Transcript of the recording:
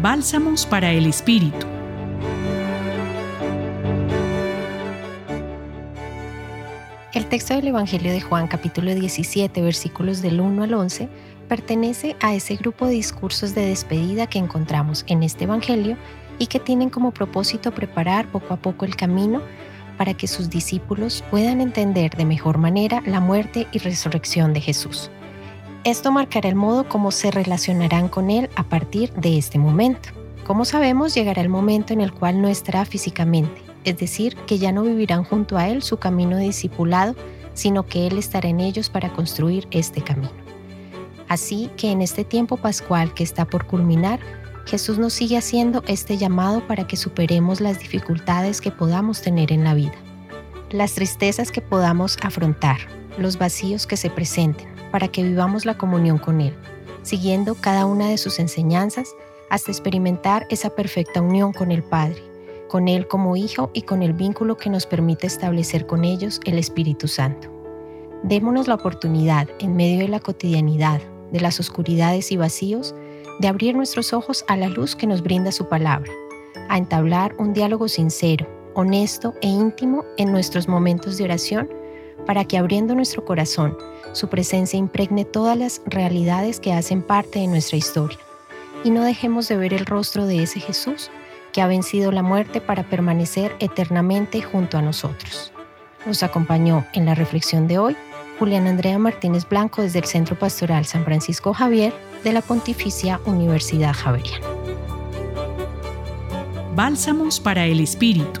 Bálsamos para el Espíritu. El texto del Evangelio de Juan capítulo 17 versículos del 1 al 11 pertenece a ese grupo de discursos de despedida que encontramos en este Evangelio y que tienen como propósito preparar poco a poco el camino para que sus discípulos puedan entender de mejor manera la muerte y resurrección de Jesús. Esto marcará el modo como se relacionarán con Él a partir de este momento. Como sabemos, llegará el momento en el cual no estará físicamente, es decir, que ya no vivirán junto a Él su camino de discipulado, sino que Él estará en ellos para construir este camino. Así que en este tiempo pascual que está por culminar, Jesús nos sigue haciendo este llamado para que superemos las dificultades que podamos tener en la vida, las tristezas que podamos afrontar, los vacíos que se presenten, para que vivamos la comunión con Él, siguiendo cada una de sus enseñanzas hasta experimentar esa perfecta unión con el Padre, con Él como Hijo y con el vínculo que nos permite establecer con ellos el Espíritu Santo. Démonos la oportunidad, en medio de la cotidianidad, de las oscuridades y vacíos, de abrir nuestros ojos a la luz que nos brinda su palabra, a entablar un diálogo sincero, honesto e íntimo en nuestros momentos de oración, para que abriendo nuestro corazón, su presencia impregne todas las realidades que hacen parte de nuestra historia, y no dejemos de ver el rostro de ese Jesús que ha vencido la muerte para permanecer eternamente junto a nosotros. Nos acompañó en la reflexión de hoy Julián Andrea Martínez Blanco desde el Centro Pastoral San Francisco Javier de la Pontificia Universidad Javeriana. Bálsamos para el Espíritu.